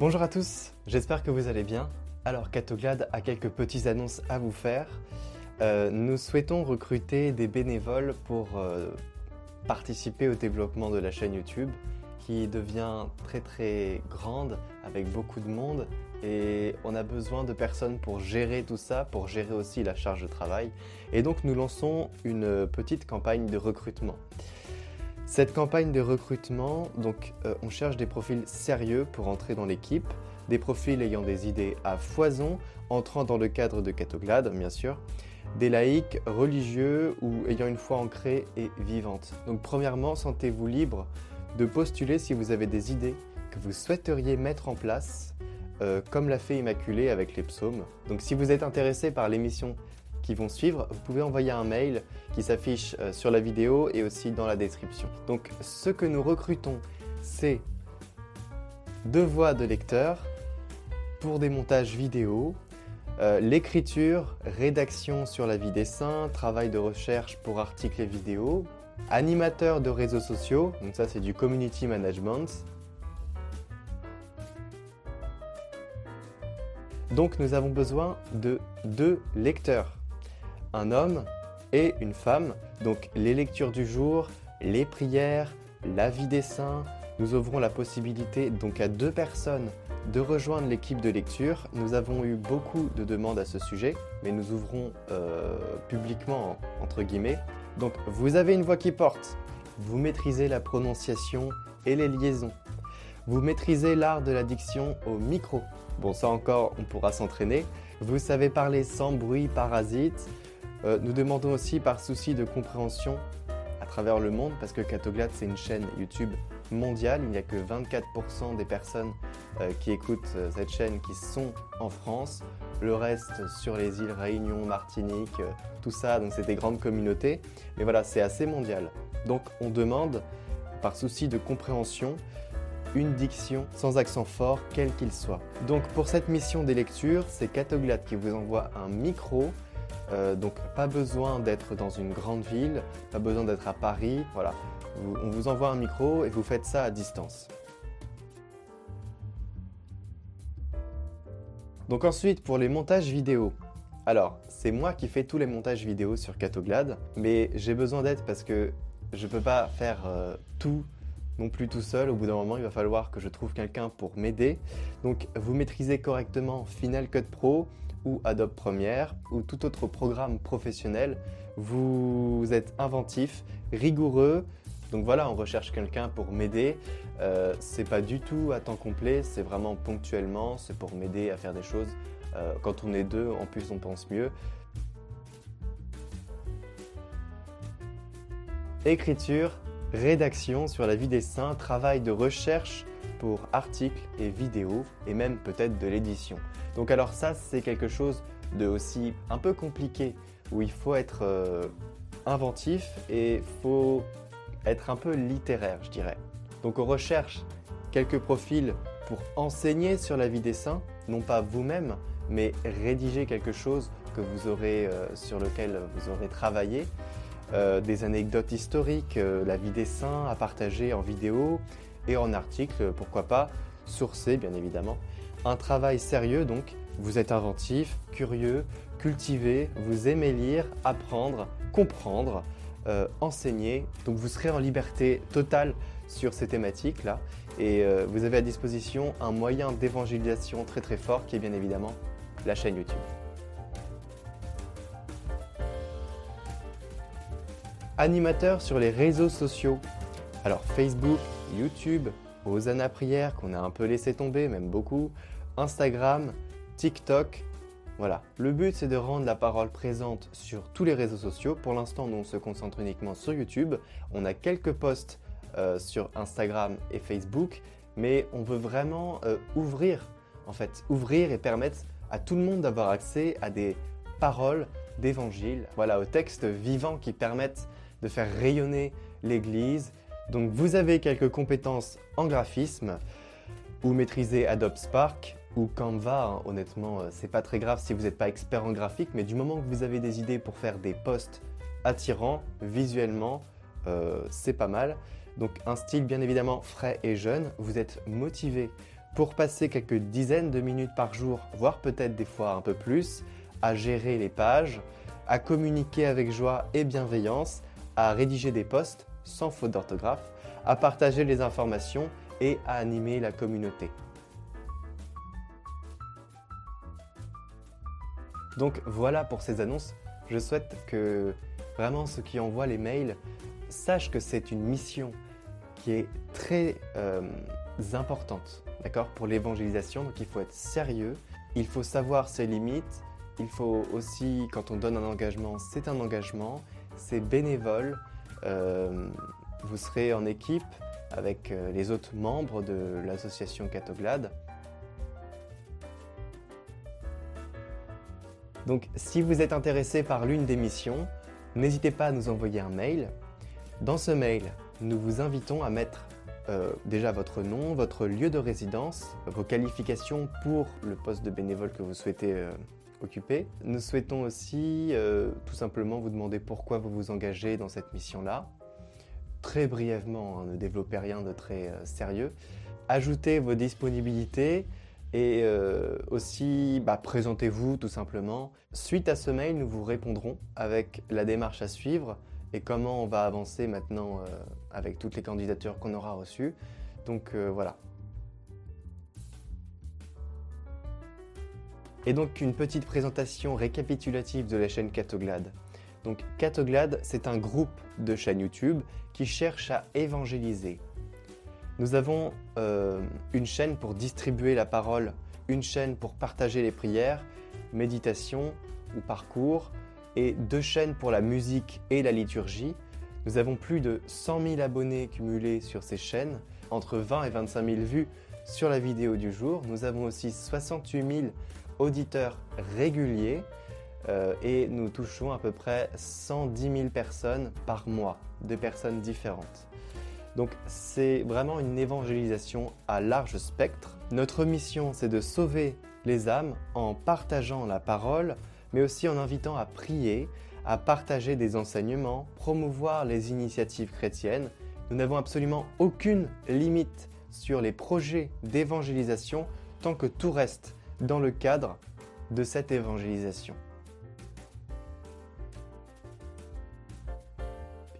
Bonjour à tous, j'espère que vous allez bien. Alors Catoglade a quelques petites annonces à vous faire. Euh, nous souhaitons recruter des bénévoles pour euh, participer au développement de la chaîne YouTube qui devient très très grande avec beaucoup de monde et on a besoin de personnes pour gérer tout ça, pour gérer aussi la charge de travail. Et donc nous lançons une petite campagne de recrutement. Cette campagne de recrutement, donc euh, on cherche des profils sérieux pour entrer dans l'équipe, des profils ayant des idées à foison, entrant dans le cadre de Catoglade bien sûr, des laïcs religieux ou ayant une foi ancrée et vivante. Donc premièrement, sentez-vous libre de postuler si vous avez des idées que vous souhaiteriez mettre en place, euh, comme l'a fait Immaculée avec les psaumes. Donc si vous êtes intéressé par l'émission qui vont suivre, vous pouvez envoyer un mail qui s'affiche euh, sur la vidéo et aussi dans la description. Donc ce que nous recrutons, c'est deux voix de lecteurs pour des montages vidéo, euh, l'écriture, rédaction sur la vie des saints, travail de recherche pour articles et vidéos, animateur de réseaux sociaux, donc ça c'est du community management. Donc nous avons besoin de deux lecteurs, un homme et une femme. Donc les lectures du jour, les prières, la vie des saints. Nous ouvrons la possibilité donc à deux personnes de rejoindre l'équipe de lecture. Nous avons eu beaucoup de demandes à ce sujet, mais nous ouvrons euh, publiquement, entre guillemets. Donc vous avez une voix qui porte, vous maîtrisez la prononciation et les liaisons. Vous maîtrisez l'art de la diction au micro. Bon, ça encore, on pourra s'entraîner. Vous savez parler sans bruit parasite. Euh, nous demandons aussi par souci de compréhension à travers le monde, parce que Catoglade, c'est une chaîne YouTube mondiale. Il n'y a que 24% des personnes euh, qui écoutent euh, cette chaîne qui sont en France. Le reste sur les îles Réunion, Martinique, tout ça, donc c'est des grandes communautés. Mais voilà, c'est assez mondial. Donc on demande, par souci de compréhension, une diction sans accent fort, quel qu'il soit. Donc pour cette mission des lectures, c'est Catoglade qui vous envoie un micro. Euh, donc pas besoin d'être dans une grande ville, pas besoin d'être à Paris. Voilà, on vous envoie un micro et vous faites ça à distance. Donc ensuite pour les montages vidéo. Alors, c'est moi qui fais tous les montages vidéo sur Catoglade, mais j'ai besoin d'aide parce que je peux pas faire euh, tout non plus tout seul. Au bout d'un moment, il va falloir que je trouve quelqu'un pour m'aider. Donc, vous maîtrisez correctement Final Cut Pro ou Adobe Premiere ou tout autre programme professionnel. Vous êtes inventif, rigoureux. Donc voilà, on recherche quelqu'un pour m'aider. Euh, c'est pas du tout à temps complet, c'est vraiment ponctuellement, c'est pour m'aider à faire des choses. Euh, quand on est deux, en plus, on pense mieux. Écriture, rédaction sur la vie des saints, travail de recherche pour articles et vidéos et même peut-être de l'édition. Donc alors ça c'est quelque chose de aussi un peu compliqué où il faut être euh, inventif et faut être un peu littéraire je dirais. Donc on recherche quelques profils pour enseigner sur la vie des saints, non pas vous-même, mais rédiger quelque chose que vous aurez, euh, sur lequel vous aurez travaillé euh, des anecdotes historiques, euh, la vie des saints à partager en vidéo et en article, pourquoi pas, sourcé bien évidemment. Un travail sérieux donc, vous êtes inventif, curieux, cultivé, vous aimez lire, apprendre, comprendre, euh, enseigner, donc vous serez en liberté totale sur ces thématiques-là et vous avez à disposition un moyen d'évangélisation très très fort qui est bien évidemment la chaîne YouTube. Animateur sur les réseaux sociaux. Alors Facebook, YouTube, Hosanna Prière qu'on a un peu laissé tomber, même beaucoup, Instagram, TikTok. Voilà, le but c'est de rendre la parole présente sur tous les réseaux sociaux. Pour l'instant, nous on se concentre uniquement sur YouTube. On a quelques posts euh, sur Instagram et Facebook, mais on veut vraiment euh, ouvrir, en fait, ouvrir et permettre à tout le monde d'avoir accès à des paroles d'évangile, voilà, aux textes vivants qui permettent de faire rayonner l'Église. Donc vous avez quelques compétences en graphisme ou maîtrisez Adobe Spark ou Canva, hein. honnêtement, euh, c'est pas très grave si vous n'êtes pas expert en graphique, mais du moment que vous avez des idées pour faire des posts attirants visuellement, euh, c'est pas mal. Donc un style bien évidemment frais et jeune, vous êtes motivé pour passer quelques dizaines de minutes par jour, voire peut-être des fois un peu plus, à gérer les pages, à communiquer avec joie et bienveillance, à rédiger des posts sans faute d'orthographe, à partager les informations et à animer la communauté. Donc voilà pour ces annonces. Je souhaite que vraiment ceux qui envoient les mails sachent que c'est une mission qui est très euh, importante, d'accord, pour l'évangélisation. Donc il faut être sérieux, il faut savoir ses limites, il faut aussi, quand on donne un engagement, c'est un engagement, c'est bénévole. Euh, vous serez en équipe avec euh, les autres membres de l'association Catoglade. Donc si vous êtes intéressé par l'une des missions, n'hésitez pas à nous envoyer un mail. Dans ce mail, nous vous invitons à mettre euh, déjà votre nom, votre lieu de résidence, vos qualifications pour le poste de bénévole que vous souhaitez Nous souhaitons aussi euh, tout simplement vous demander pourquoi vous vous engagez dans cette mission-là. Très brièvement, hein, ne développez rien de très sérieux. Ajoutez vos disponibilités et aussi bah, présentez-vous tout simplement. Suite à ce mail, nous vous répondrons avec la démarche à suivre et comment on va avancer maintenant euh, avec toutes les candidatures qu'on aura reçues. Donc euh, voilà. Et donc une petite présentation récapitulative de la chaîne Catoglade. Donc Catoglade, c'est un groupe de chaînes YouTube qui cherche à évangéliser. Nous avons euh, une chaîne pour distribuer la parole, une chaîne pour partager les prières, méditation ou parcours, et deux chaînes pour la musique et la liturgie. Nous avons plus de 100 000 abonnés cumulés sur ces chaînes, entre 20 et 25 000 vues sur la vidéo du jour. Nous avons aussi 68 000 auditeurs réguliers euh, et nous touchons à peu près 110 000 personnes par mois, de personnes différentes. Donc c'est vraiment une évangélisation à large spectre. Notre mission, c'est de sauver les âmes en partageant la parole, mais aussi en invitant à prier, à partager des enseignements, promouvoir les initiatives chrétiennes. Nous n'avons absolument aucune limite sur les projets d'évangélisation tant que tout reste dans le cadre de cette évangélisation.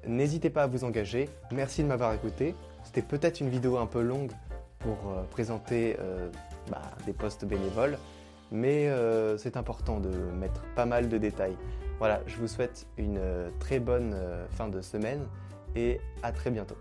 N'hésitez pas à vous engager. Merci de m'avoir écouté. C'était peut-être une vidéo un peu longue pour euh, présenter euh, bah, des postes bénévoles mais euh, c'est important de mettre pas mal de détails. Voilà, je vous souhaite une très bonne fin de semaine et à très bientôt.